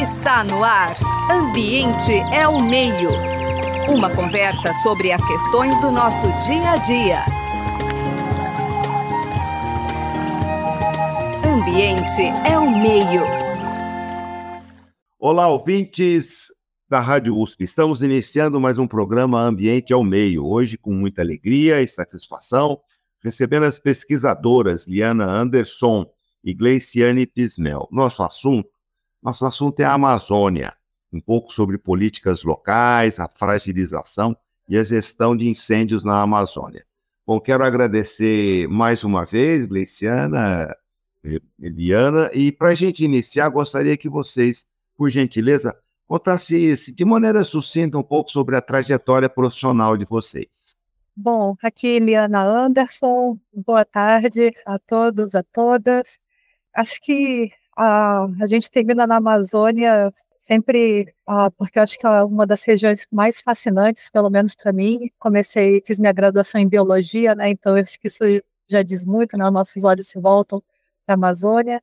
Está no ar. Ambiente é o meio. Uma conversa sobre as questões do nosso dia a dia. Ambiente é o meio. Olá, ouvintes da Rádio USP. Estamos iniciando mais um programa Ambiente ao Meio. Hoje, com muita alegria e satisfação, recebendo as pesquisadoras Liana Anderson e Gleiciane Pismel. Nosso assunto nosso assunto é a Amazônia, um pouco sobre políticas locais, a fragilização e a gestão de incêndios na Amazônia. Bom, quero agradecer mais uma vez, Gleiciana, Eliana, e para a gente iniciar, gostaria que vocês, por gentileza, contassem de maneira sucinta um pouco sobre a trajetória profissional de vocês. Bom, aqui Eliana Anderson, boa tarde a todos, a todas. Acho que a, a gente termina na Amazônia sempre, ah, porque eu acho que é uma das regiões mais fascinantes, pelo menos para mim. Comecei, fiz minha graduação em biologia, né? Então eu acho que isso já diz muito, né? Nossos olhos se voltam para a Amazônia.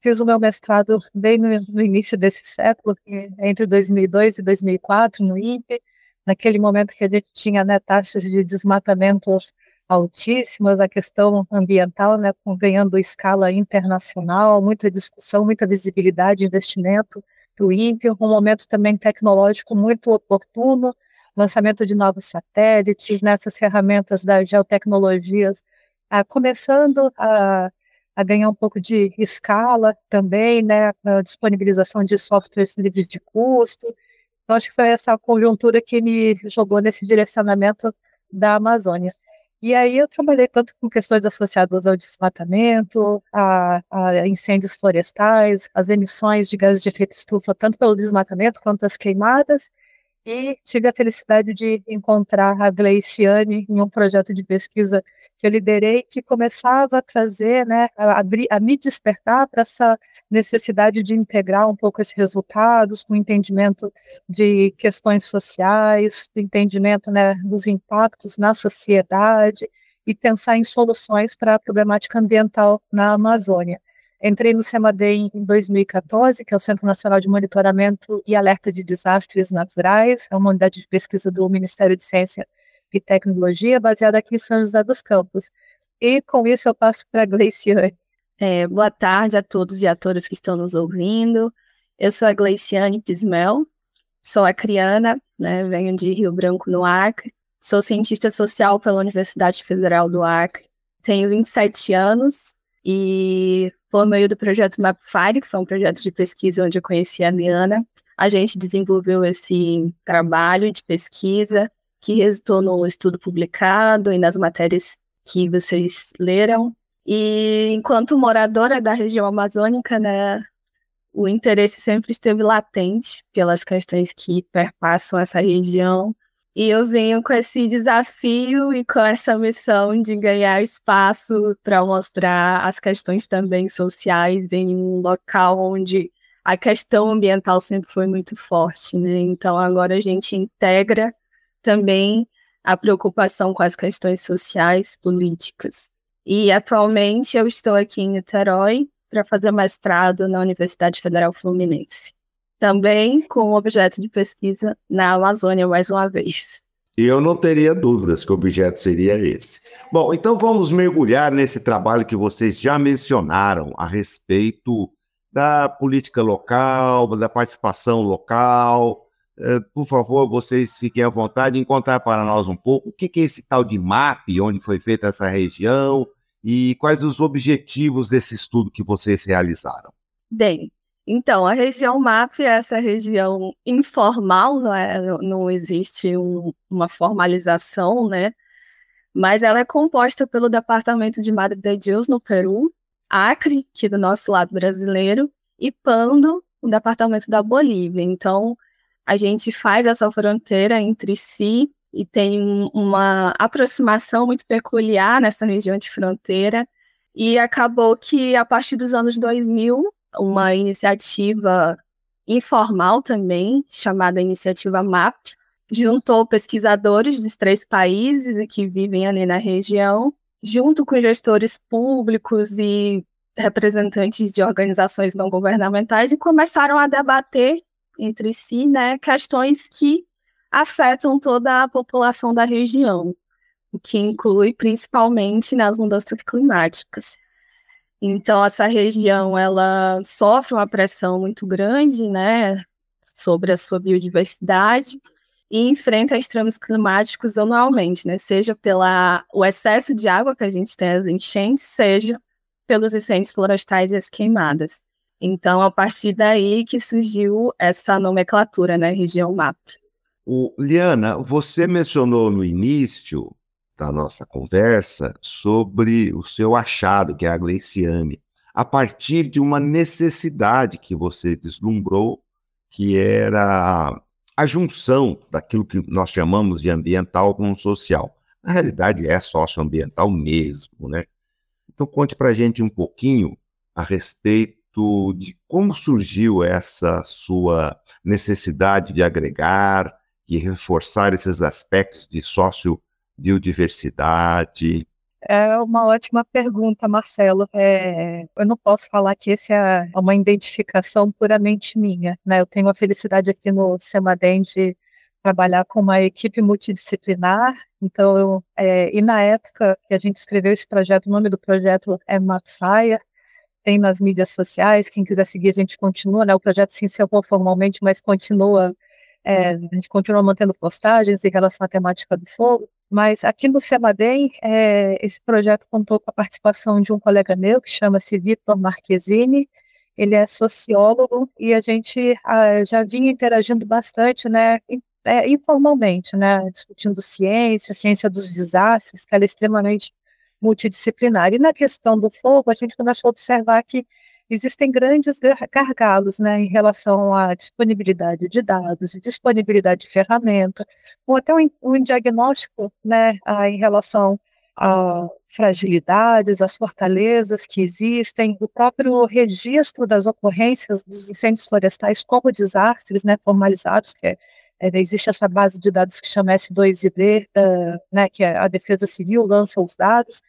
Fiz o meu mestrado bem no, no, início desse século, entre 2002 e 2004, no INPE, naquele momento que a gente tinha né, taxas de desmatamento altíssimas, a questão ambiental, né, ganhando escala internacional, muita discussão, muita visibilidade, investimento do INPE, um momento também tecnológico muito oportuno, lançamento de novos satélites, nessas ferramentas das geotecnologias, ah, começando a, a, ganhar um pouco de escala também, né, a disponibilização de softwares livres de custo. Então, acho que foi essa conjuntura que me jogou nesse direcionamento da Amazônia. E aí eu trabalhei tanto com questões associadas ao desmatamento, a, a, incêndios florestais, as emissões de gases de efeito estufa, tanto pelo desmatamento quanto as queimadas, e tive a felicidade de encontrar a Gleiciane em um projeto de pesquisa que eu liderei, que começava a trazer, né, a, abrir, a me despertar para essa necessidade de integrar um pouco esses resultados com entendimento de questões sociais, do entendimento né, dos impactos na sociedade e pensar em soluções para a problemática ambiental na Amazônia. Entrei no CEMADEM em 2014, que é o Centro Nacional de Monitoramento e Alerta de Desastres Naturais, é uma unidade de pesquisa do Ministério de Ciência e Tecnologia, baseada aqui em São José dos Campos. E com isso eu passo para a Gleiciane. É, boa tarde a todos e a todas que estão nos ouvindo. Eu sou a Gleiciane Pismel, sou acriana, né, venho de Rio Branco, no Acre. Sou cientista social pela Universidade Federal do Acre. Tenho 27 anos e por meio do projeto MapFire, que foi um projeto de pesquisa onde eu conheci a Liana, a gente desenvolveu esse trabalho de pesquisa que resultou no estudo publicado e nas matérias que vocês leram. E enquanto moradora da região amazônica, né, o interesse sempre esteve latente pelas questões que perpassam essa região e eu venho com esse desafio e com essa missão de ganhar espaço para mostrar as questões também sociais em um local onde a questão ambiental sempre foi muito forte, né? Então agora a gente integra também a preocupação com as questões sociais, políticas. E atualmente eu estou aqui em Niterói para fazer mestrado na Universidade Federal Fluminense também com objeto de pesquisa na Amazônia mais uma vez. E eu não teria dúvidas que o objeto seria esse. Bom, então vamos mergulhar nesse trabalho que vocês já mencionaram a respeito da política local, da participação local. Eh, por favor, vocês fiquem à vontade em contar para nós um pouco o que é esse tal de MAP, onde foi feita essa região e quais os objetivos desse estudo que vocês realizaram. Bem, então, a região MAP é essa região informal, não, é? não existe um, uma formalização, né? Mas ela é composta pelo departamento de Madre de Deus, no Peru, Acre, que é do nosso lado brasileiro, e Pando, o departamento da Bolívia. Então, a gente faz essa fronteira entre si e tem uma aproximação muito peculiar nessa região de fronteira. E acabou que, a partir dos anos 2000, uma iniciativa informal também, chamada Iniciativa MAP, juntou pesquisadores dos três países que vivem ali na região, junto com gestores públicos e representantes de organizações não governamentais e começaram a debater entre si né, questões que afetam toda a população da região, o que inclui principalmente nas mudanças climáticas. Então, essa região ela sofre uma pressão muito grande né, sobre a sua biodiversidade e enfrenta extremos climáticos anualmente, né, seja pelo excesso de água que a gente tem as enchentes, seja pelos incêndios florestais e as queimadas. Então, a partir daí que surgiu essa nomenclatura, né, região MAP. O, Liana, você mencionou no início da nossa conversa sobre o seu achado, que é a Gleiciane, a partir de uma necessidade que você deslumbrou, que era a junção daquilo que nós chamamos de ambiental com social. Na realidade, é socioambiental mesmo, né? Então, conte para a gente um pouquinho a respeito de como surgiu essa sua necessidade de agregar, de reforçar esses aspectos de sociobiodiversidade. É uma ótima pergunta, Marcelo. É, eu não posso falar que esse é uma identificação puramente minha. Né? Eu tenho a felicidade aqui no Semadem de trabalhar com uma equipe multidisciplinar. Então, eu, é, e na época que a gente escreveu esse projeto, o nome do projeto é Mapfire, tem nas mídias sociais, quem quiser seguir a gente continua, né? O projeto se encerrou formalmente, mas continua, é, a gente continua mantendo postagens em relação à temática do fogo. Mas aqui no Semadem, é, esse projeto contou com a participação de um colega meu, que chama-se Vitor Marquezini, ele é sociólogo e a gente ah, já vinha interagindo bastante, né, é, informalmente, né, discutindo ciência, ciência dos desastres, que ela é extremamente multidisciplinar. E na questão do fogo, a gente começou a observar que existem grandes gargalos né, em relação à disponibilidade de dados, disponibilidade de ferramenta, ou até um, um diagnóstico né, em relação a fragilidades, as fortalezas que existem, o próprio registro das ocorrências dos incêndios florestais como desastres né, formalizados, que é é, existe essa base de dados que chama S2ID, da, né, que é a Defesa Civil lança os dados,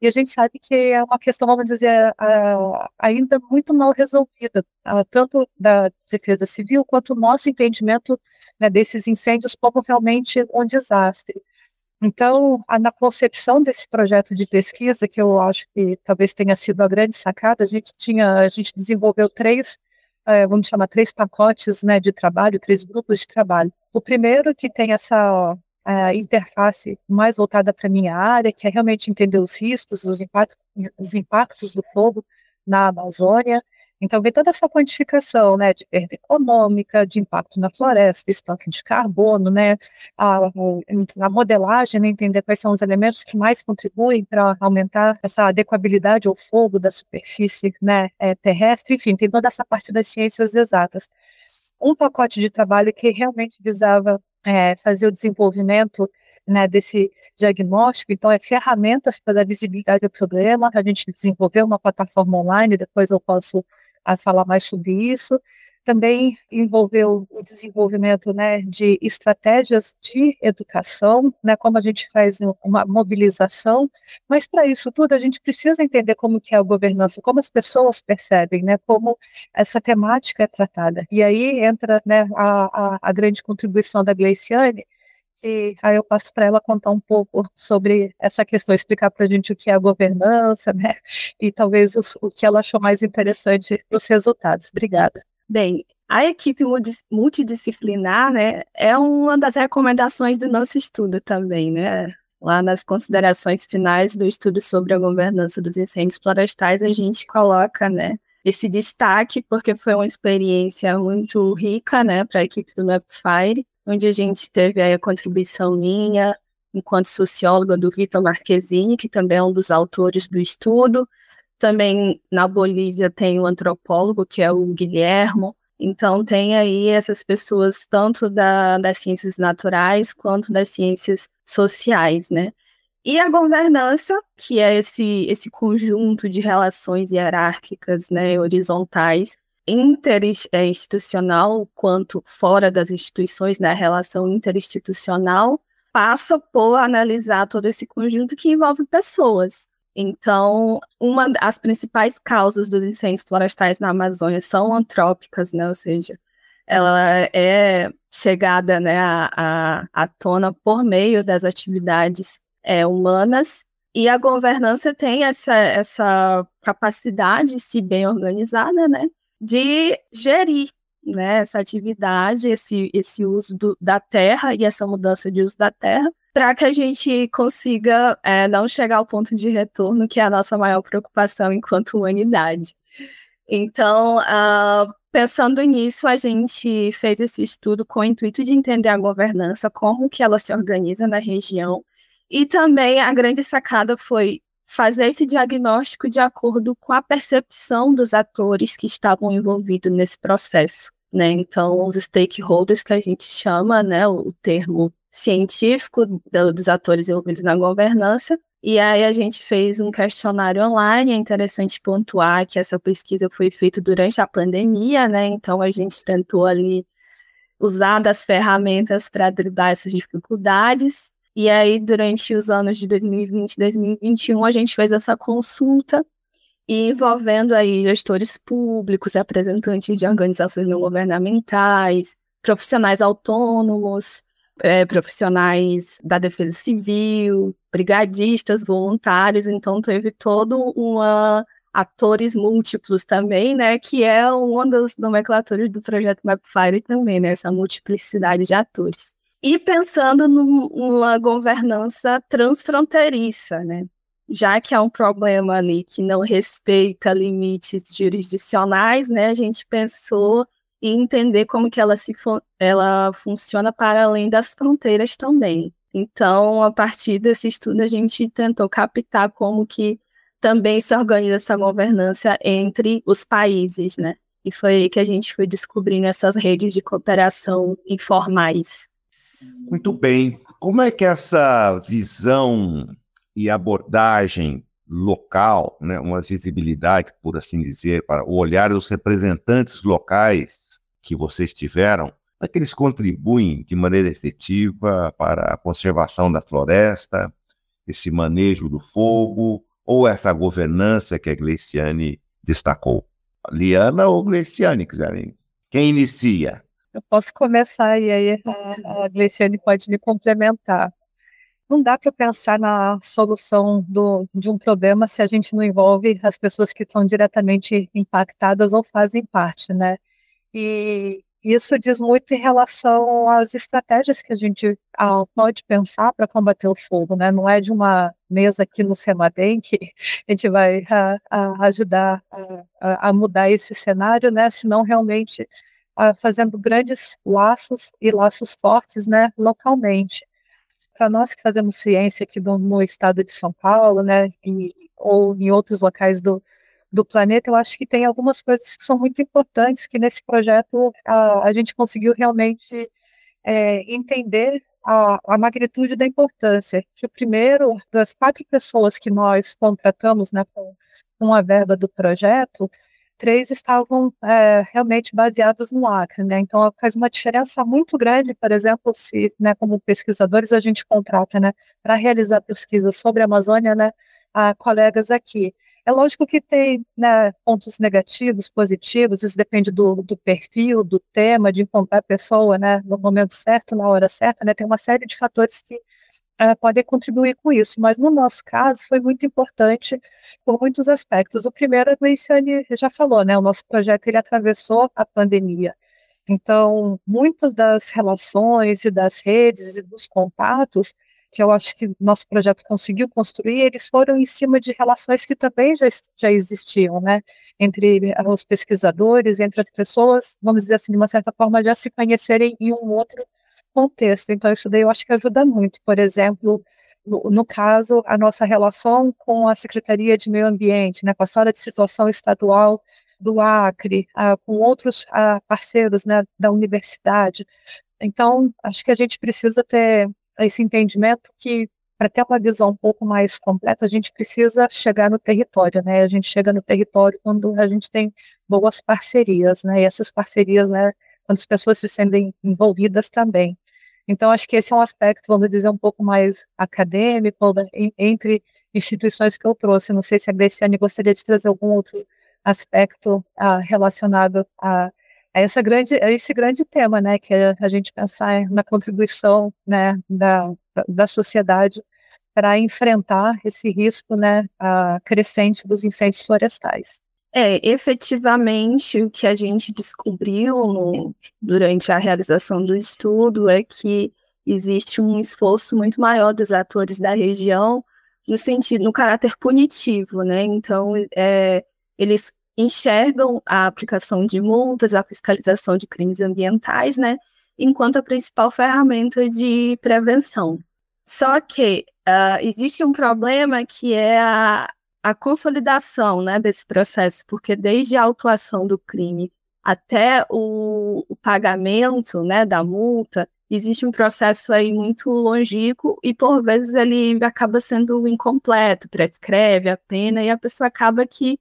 e a gente sabe que é uma questão, vamos dizer, ainda muito mal resolvida, tanto da Defesa Civil quanto o nosso entendimento né, desses incêndios como realmente um desastre. Então, na concepção desse projeto de pesquisa, que eu acho que talvez tenha sido a grande sacada, a gente tinha, a gente desenvolveu três é, vamos chamar, três pacotes né, de trabalho, três grupos de trabalho. O primeiro que tem essa interface mais voltada para minha área, que é realmente entender os riscos, os impactos, os impactos do fogo na Amazônia, então, vem toda essa quantificação, né, de perda econômica, de impacto na floresta, estoque de carbono, né, a, a modelagem, né, entender quais são os elementos que mais contribuem para aumentar essa adequabilidade ao fogo da superfície, né, é, terrestre, enfim, tem toda essa parte das ciências exatas. Um pacote de trabalho que realmente visava é, fazer o desenvolvimento né, desse diagnóstico, então é ferramentas para dar visibilidade ao problema, a gente desenvolveu uma plataforma online, depois eu posso a falar mais sobre isso. Também envolveu o desenvolvimento né, de estratégias de educação, né, como a gente faz uma mobilização, mas para isso tudo a gente precisa entender como que é a governança, como as pessoas percebem, né, como essa temática é tratada. E aí entra né, a, a, a grande contribuição da Gleiciane, e aí eu passo para ela contar um pouco sobre essa questão, explicar para a gente o que é a governança, né? E talvez os, o que ela achou mais interessante dos resultados. Obrigada. Bem, a equipe multidisciplinar, né, é uma das recomendações do nosso estudo também, né? Lá nas considerações finais do estudo sobre a governança dos incêndios florestais, a gente coloca, né, esse destaque, porque foi uma experiência muito rica, né, para a equipe do Mapfire, onde a gente teve a contribuição minha, enquanto socióloga, do Vitor Marquezini, que também é um dos autores do estudo. Também na Bolívia tem o antropólogo, que é o Guilhermo. Então, tem aí essas pessoas, tanto da, das ciências naturais quanto das ciências sociais, né? E a governança, que é esse, esse conjunto de relações hierárquicas, né, horizontais, interinstitucional quanto fora das instituições, na né, relação interinstitucional, passa por analisar todo esse conjunto que envolve pessoas. Então, uma das principais causas dos incêndios florestais na Amazônia são antrópicas, né? Ou seja, ela é chegada né, à, à tona por meio das atividades é, humanas e a governança tem essa, essa capacidade, se bem organizada, né, de gerir né, essa atividade, esse, esse uso do, da terra e essa mudança de uso da terra, para que a gente consiga é, não chegar ao ponto de retorno, que é a nossa maior preocupação enquanto humanidade. Então, uh, pensando nisso, a gente fez esse estudo com o intuito de entender a governança, como que ela se organiza na região, e também a grande sacada foi fazer esse diagnóstico de acordo com a percepção dos atores que estavam envolvidos nesse processo. Né? Então, os stakeholders que a gente chama, né, o termo científico dos atores envolvidos na governança, e aí a gente fez um questionário online, é interessante pontuar que essa pesquisa foi feita durante a pandemia, né? Então a gente tentou ali usar das ferramentas para driblar essas dificuldades. E aí, durante os anos de 2020 e 2021, a gente fez essa consulta envolvendo aí gestores públicos, representantes de organizações não governamentais, profissionais autônomos, é, profissionais da defesa civil, brigadistas, voluntários, então teve todo uma atores múltiplos também, né, que é uma das nomenclaturas do projeto Mapfire também, né, essa multiplicidade de atores. E pensando numa governança transfronteiriça, né, já que há um problema ali que não respeita limites jurisdicionais, né, a gente pensou e entender como que ela, se ela funciona para além das fronteiras também. Então, a partir desse estudo, a gente tentou captar como que também se organiza essa governança entre os países, né? E foi aí que a gente foi descobrindo essas redes de cooperação informais. Muito bem. Como é que essa visão e abordagem local, né, uma visibilidade, por assim dizer, para o olhar dos representantes locais que vocês tiveram, é que eles contribuem de maneira efetiva para a conservação da floresta, esse manejo do fogo, ou essa governança que a Gleiciane destacou? Liana ou Gleiciane, quiserem? Quem inicia? Eu posso começar e aí a, a Gleiciane pode me complementar. Não dá para pensar na solução do, de um problema se a gente não envolve as pessoas que são diretamente impactadas ou fazem parte, né? E isso diz muito em relação às estratégias que a gente pode pensar para combater o fogo, né? Não é de uma mesa aqui no Semadem que a gente vai a, a ajudar a, a, mudar esse cenário, né? Senão realmente fazendo grandes laços e laços fortes, né? Localmente. Para nós que fazemos ciência aqui do, no estado de São Paulo, né? E, ou em outros locais do, do planeta, eu acho que tem algumas coisas que são muito importantes que nesse projeto a, a gente conseguiu realmente é, entender a, a, magnitude da importância. Que o primeiro, das quatro pessoas que nós contratamos né, com, com a verba do projeto, três estavam é, realmente baseados no Acre, né? Então faz uma diferença muito grande, por exemplo, se, né, como pesquisadores a gente contrata, né, para realizar pesquisas sobre a Amazônia, né, a colegas aqui. É lógico que tem né, pontos negativos, positivos, isso depende do, do, perfil, do tema, de encontrar a pessoa né, no momento certo, na hora certa, né, tem uma série de fatores que uh, podem contribuir com isso, mas no nosso caso foi muito importante por muitos aspectos. O primeiro, a Luciane já falou, né, o nosso projeto ele atravessou a pandemia, então muitas das relações e das redes e dos contatos que eu acho que nosso projeto conseguiu construir, eles foram em cima de relações que também já, já existiam, né, entre eh, os pesquisadores, entre as pessoas, vamos dizer assim, de uma certa forma, já se conhecerem em um outro contexto. Então, isso daí eu acho que ajuda muito. Por exemplo, no, no caso, a nossa relação com a Secretaria de Meio Ambiente, né, com a sala de situação estadual do Acre, ah, com outros ah, parceiros né, da universidade. Então, acho que a gente precisa ter esse entendimento que para ter uma visão um pouco mais completa, a gente precisa chegar no território, né? A gente chega no território quando a gente tem boas parcerias, né? E essas parcerias, né, quando as pessoas se sentem envolvidas também. Então, acho que esse é um aspecto, vamos dizer, um pouco mais acadêmico, né? entre instituições que eu trouxe. Não sei se a Graciane gostaria de trazer algum outro aspecto ah, relacionado a, a, essa grande, a esse grande tema, né, que é a gente pensar na contribuição né, da, da, da sociedade para enfrentar esse risco né, crescente dos incêndios florestais. É, efetivamente, o que a gente descobriu no, durante a realização do estudo é que existe um esforço muito maior dos atores da região no sentido, no caráter punitivo, né? Então, é, eles enxergam a aplicação de multas, a fiscalização de crimes ambientais, né? Enquanto a principal ferramenta de prevenção. Só que uh, existe um problema que é a, a consolidação né, desse processo, porque desde a autuação do crime até o, o, pagamento né, da multa, existe um processo aí muito longínquo e por vezes ele acaba sendo incompleto, prescreve a pena e a pessoa acaba que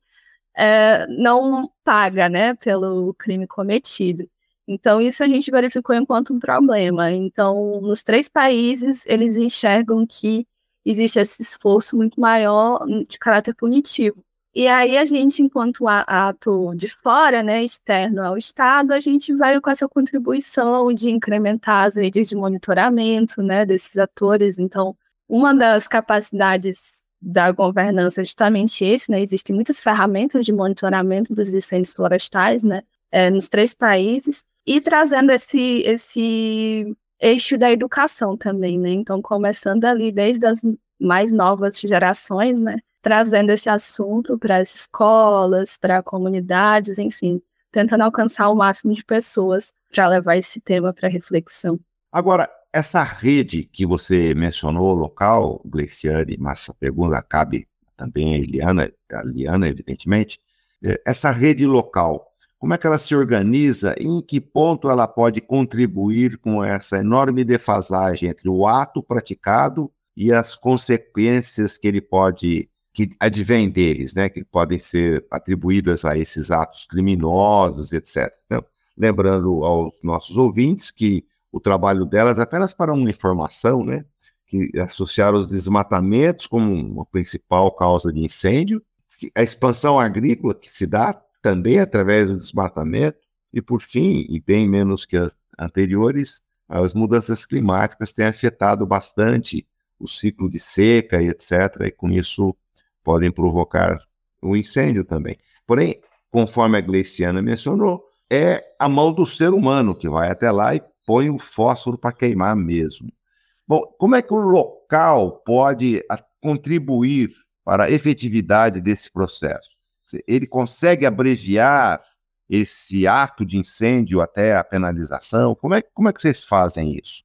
é, não paga né, pelo crime cometido. Então, isso a gente verificou enquanto um problema. Então, nos três países, eles enxergam que existe esse esforço muito maior de caráter punitivo. E aí a gente, enquanto ato de fora, né, externo ao Estado, a gente vai com essa contribuição de incrementar as redes de monitoramento, né, desses atores. Então, uma das capacidades da governança é justamente esse, né, existem muitas ferramentas de monitoramento dos incêndios florestais, né, é, nos três países, e trazendo esse, esse eixo da educação também, né? Então, começando ali desde as mais novas gerações, né? Trazendo esse assunto para as escolas, para comunidades, enfim, tentando alcançar o máximo de pessoas para levar esse tema para reflexão. Agora, essa rede que você mencionou, local, Gleiciane, mas a pergunta cabe também a Eliana, a Liana, evidentemente, é, essa rede local, como é que ela se organiza e em que ponto ela pode contribuir com essa enorme defasagem entre o ato praticado e as consequências que ele pode que advém deles, né, que podem ser atribuídas a esses atos criminosos, etc. Então, lembrando aos nossos ouvintes que o trabalho delas apenas para uma informação, né, que associaram os desmatamentos como uma principal causa de incêndio, a expansão agrícola que se dá também através do desmatamento, e por fim, e bem menos que as anteriores, as mudanças climáticas têm afetado bastante o ciclo de seca e etc., e com isso podem provocar um incêndio também. Porém, conforme a Gleiciana mencionou, é a mão do ser humano que vai até lá e põe o fósforo para queimar mesmo. Bom, como é que o local pode contribuir para a efetividade desse processo? ele consegue abreviar esse ato de incêndio até a penalização? Como é, como é que vocês fazem isso?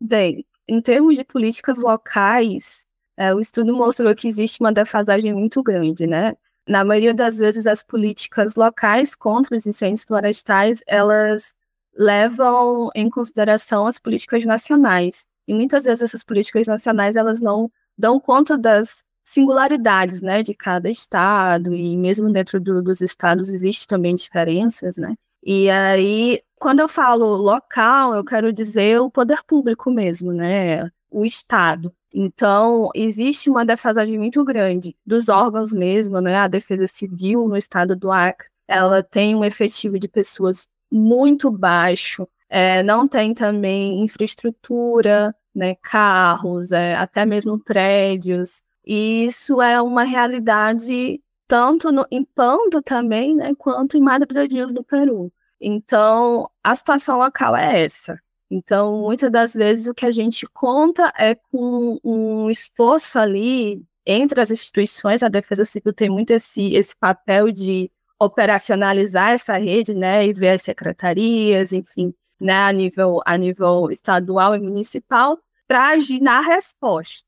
Bem, em termos de políticas locais, é, o estudo mostrou que existe uma defasagem muito grande, né? Na maioria das vezes, as políticas locais contra os incêndios florestais, elas levam em consideração as políticas nacionais. E muitas vezes essas políticas nacionais, elas não dão conta das singularidades, né, de cada estado e mesmo dentro do, dos estados existe também diferenças, né? E aí, quando eu falo local, eu quero dizer o poder público mesmo, né? O estado. Então, existe uma defasagem muito grande dos órgãos mesmo, né? A Defesa Civil no estado do Acre, ela tem um efetivo de pessoas muito baixo, é, não tem também infraestrutura, né, carros, é, até mesmo prédios, e isso é uma realidade tanto no, em Pando também, né, quanto em Deus do Peru. Então, a situação local é essa. Então, muitas das vezes o que a gente conta é com um esforço ali entre as instituições, a Defesa Civil tem muito esse, esse papel de operacionalizar essa rede, né, e ver as secretarias, enfim, né, a nível, a nível estadual e municipal, para agir na resposta.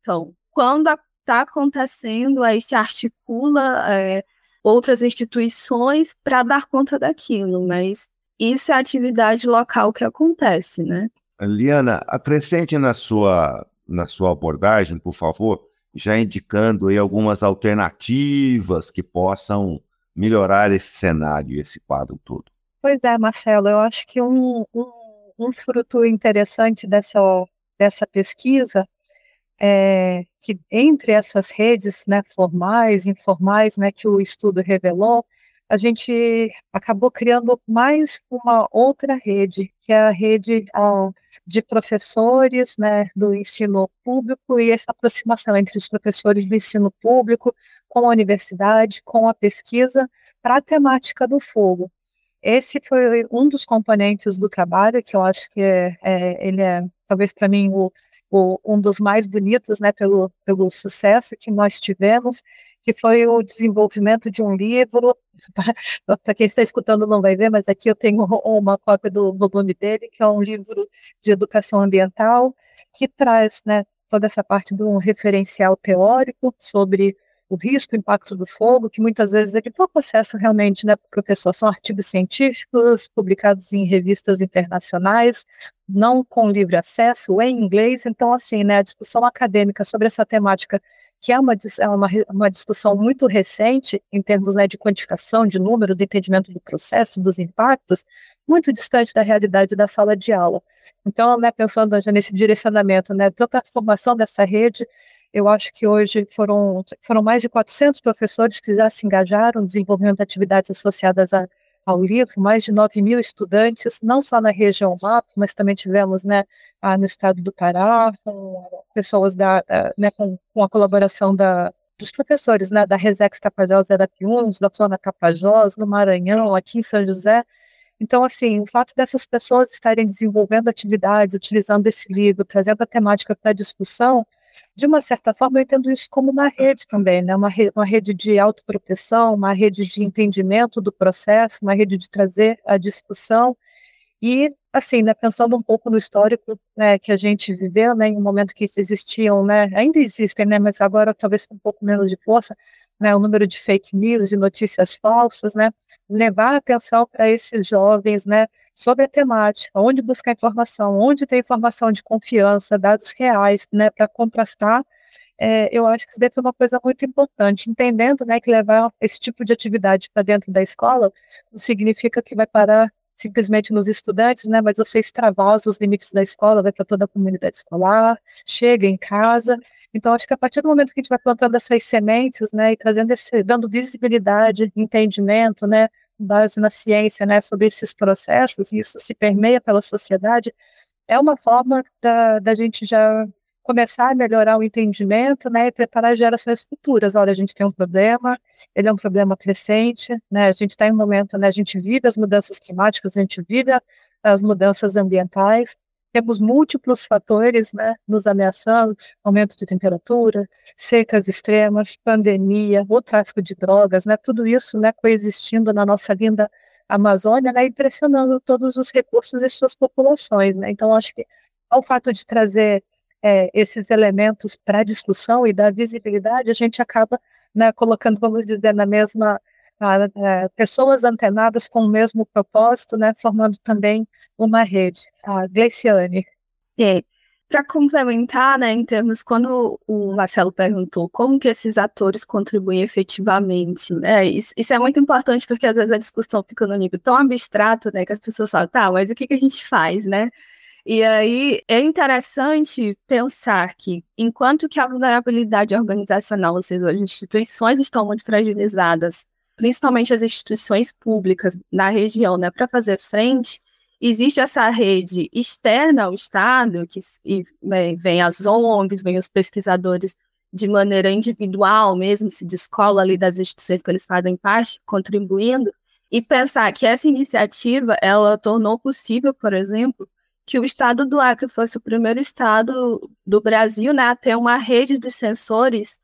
Então, quando está acontecendo, aí se articula é, outras instituições para dar conta daquilo, mas isso é atividade local que acontece, né? Liana, acrescente na sua, na sua abordagem, por favor, já indicando aí algumas alternativas que possam melhorar esse cenário, esse quadro todo. Pois é, Marcelo, eu acho que um, um, um fruto interessante dessa, dessa pesquisa é, que entre essas redes né, formais, informais, né, que o estudo revelou, a gente acabou criando mais uma outra rede, que é a rede de professores né, do ensino público e essa aproximação entre os professores do ensino público com a universidade, com a pesquisa, para a temática do fogo. Esse foi um dos componentes do trabalho que eu acho que é, é ele é, talvez para mim, o, o, um dos mais bonitos, né, pelo, pelo sucesso que nós tivemos, que foi o desenvolvimento de um livro. Para quem está escutando não vai ver, mas aqui eu tenho uma cópia do volume dele, que é um livro de educação ambiental, que traz né, toda essa parte de um referencial teórico sobre o risco, o impacto do fogo, que muitas vezes é que pouco acesso realmente, né, professor, são artigos científicos publicados em revistas internacionais, não com livre acesso, em inglês, então assim, né, a discussão acadêmica sobre essa temática que é uma, é uma, uma discussão muito recente em termos né, de quantificação, de números, do entendimento do processo, dos impactos, muito distante da realidade da sala de aula. Então, né, pensando já nesse direcionamento, né, tanto a formação dessa rede, eu acho que hoje foram, foram mais de 400 professores que já se engajaram no desenvolvimento de atividades associadas a, ao livro, mais de 9 mil estudantes, não só na região MAP, mas também tivemos né, no estado do Pará, com pessoas da, da né, com, com, a colaboração da, dos professores né, da Resex Tapajós Arapiuns, da Zona Tapajós, no Maranhão, aqui em São José. Então, assim, o fato dessas pessoas estarem desenvolvendo atividades, utilizando esse livro, trazendo a temática para discussão, de uma certa forma, eu entendo isso como uma rede também, né? uma, re uma rede de autoproteção, uma rede de entendimento do processo, uma rede de trazer a discussão e, assim, né, pensando um pouco no histórico né, que a gente viveu, né, em um momento que existiam, né, ainda existem, né, mas agora talvez com um pouco menos de força, né, o número de fake news e notícias falsas, né, levar atenção para esses jovens, né, sobre a temática, onde buscar informação, onde ter informação de confiança, dados reais, né, para contrastar, é, eu acho que isso deve ser uma coisa muito importante, entendendo, né, que levar esse tipo de atividade para dentro da escola não significa que vai parar simplesmente nos estudantes, né, mas você extravasa os limites da escola, vai para toda a comunidade escolar, chega em casa. Então, acho que a partir do momento que a gente vai plantando essas sementes, né, e trazendo esse, dando visibilidade, entendimento, né, base na ciência, né, sobre esses processos, e isso se permeia pela sociedade, é uma forma da, da gente já começar a melhorar o entendimento, né, e preparar gerações futuras. Olha, a gente tem um problema, ele é um problema crescente, né, a gente está em um momento, né, a gente vive as mudanças climáticas, a gente vive as mudanças ambientais, temos múltiplos fatores, né, nos ameaçando, aumento de temperatura, secas extremas, pandemia, o tráfico de drogas, né, tudo isso, né, coexistindo na nossa linda Amazônia, né, e pressionando todos os recursos e suas populações, né, então acho que ao fato de trazer é, esses elementos para a discussão e dar visibilidade, a gente acaba né, colocando, vamos dizer, na mesma a, pessoas antenadas com o mesmo propósito, né, formando também uma rede. A Gleiciane. É, para complementar, né, em termos, quando o Marcelo perguntou como que esses atores contribuem efetivamente, né, isso, isso, é muito importante porque às vezes a discussão fica no nível tão abstrato, né, que as pessoas falam, tá, mas o que, que a gente faz, né? E aí é interessante pensar que, enquanto que a vulnerabilidade organizacional, ou seja, as instituições estão muito fragilizadas, principalmente as instituições públicas na região, né, para fazer frente, existe essa rede externa ao Estado, que e, bem, vem as ONGs, vem os pesquisadores de maneira individual mesmo, se descola ali das instituições que eles fazem parte, contribuindo, e pensar que essa iniciativa, ela tornou possível, por exemplo, que o estado do Acre fosse o primeiro estado do Brasil né, a ter uma rede de sensores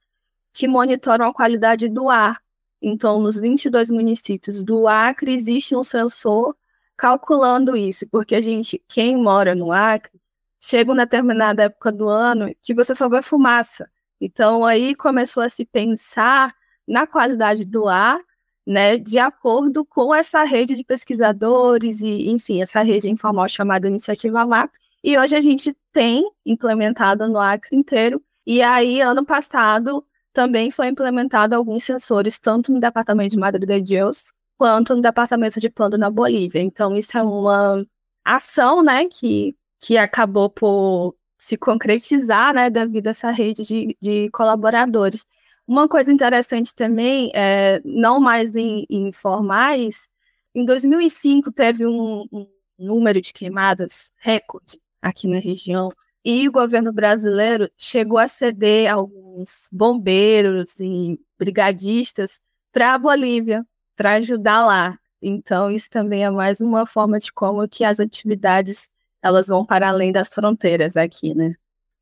que monitoram a qualidade do ar. Então, nos 22 municípios do Acre, existe um sensor calculando isso, porque a gente, quem mora no Acre, chega uma determinada época do ano que você só vê fumaça. Então, aí começou a se pensar na qualidade do ar né, de acordo com essa rede de pesquisadores e, enfim, essa rede informal chamada Iniciativa MAP. E hoje a gente tem implementado no Acre inteiro. E aí, ano passado, também foi implementado alguns sensores, tanto no departamento de Madre de Deus, quanto no departamento de plano na Bolívia. Então, isso é uma ação, né, que, que acabou por se concretizar, né, devido a essa rede de, de colaboradores. Uma coisa interessante também, é, não mais em, em formais, em 2005 teve um, um número de queimadas recorde aqui na região, e o governo brasileiro chegou a ceder alguns bombeiros e brigadistas para a Bolívia, para ajudar lá. Então, isso também é mais uma forma de como que as atividades elas vão para além das fronteiras aqui, né?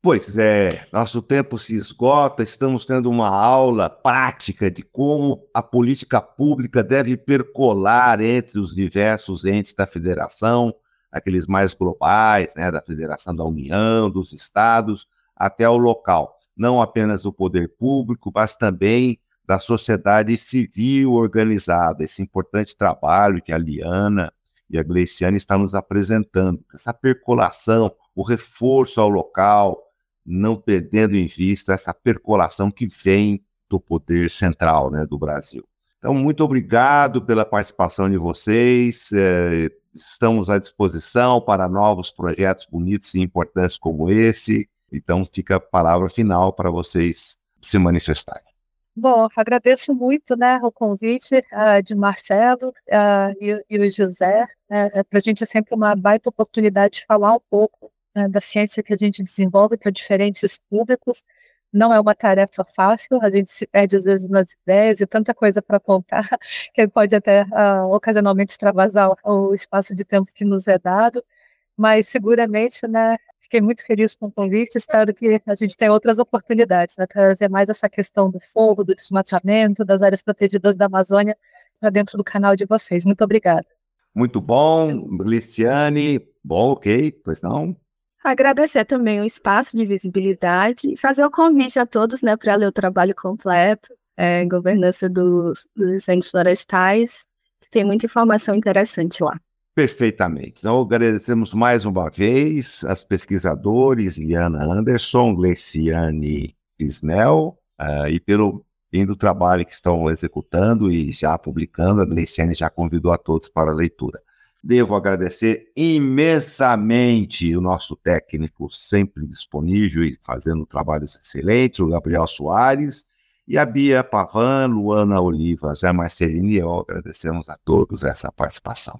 Pois é, nosso tempo se esgota, estamos tendo uma aula prática de como a política pública deve percolar entre os diversos entes da federação, aqueles mais globais, né, da Federação da União, dos estados, até o local. Não apenas o poder público, mas também da sociedade civil organizada, esse importante trabalho que a Liana e a Gleiciane estão nos apresentando, essa percolação, o reforço ao local, não perdendo em vista essa percolação que vem do poder central né, do Brasil. Então, muito obrigado pela participação de vocês. É, estamos à disposição para novos projetos bonitos e importantes como esse. Então, fica a palavra final para vocês se manifestarem. Bom, agradeço muito né, o convite uh, de Marcelo uh, e, e, o José. Uh, para a gente é sempre uma baita oportunidade de falar um pouco né, da ciência que a gente desenvolve para diferentes públicos. Não é uma tarefa fácil, a gente se perde às vezes nas ideias e tanta coisa para contar que pode até uh, ocasionalmente extravasar o, o espaço de tempo que nos é dado mas seguramente, né, fiquei muito feliz com o convite, espero que a gente tenha outras oportunidades, né, trazer mais essa questão do fogo, do desmatamento, das áreas protegidas da Amazônia para dentro do canal de vocês. Muito obrigada. Muito bom, Liciane. Bom, ok, pois não? Agradecer também o espaço de visibilidade e fazer o convite a todos, né, para ler o trabalho completo, é, governança dos, dos incêndios florestais, tem muita informação interessante lá. Perfeitamente. Então, agradecemos mais uma vez as pesquisadores Liana Anderson, Gleciane Ismel, uh, e pelo lindo trabalho que estão executando e já publicando. A Gleciane já convidou a todos para a leitura. Devo agradecer imensamente o nosso técnico sempre disponível e fazendo trabalhos excelentes, o Gabriel Soares, e a Bia Pavan, Luana Oliva, Zé Marcelino e eu agradecemos a todos essa participação.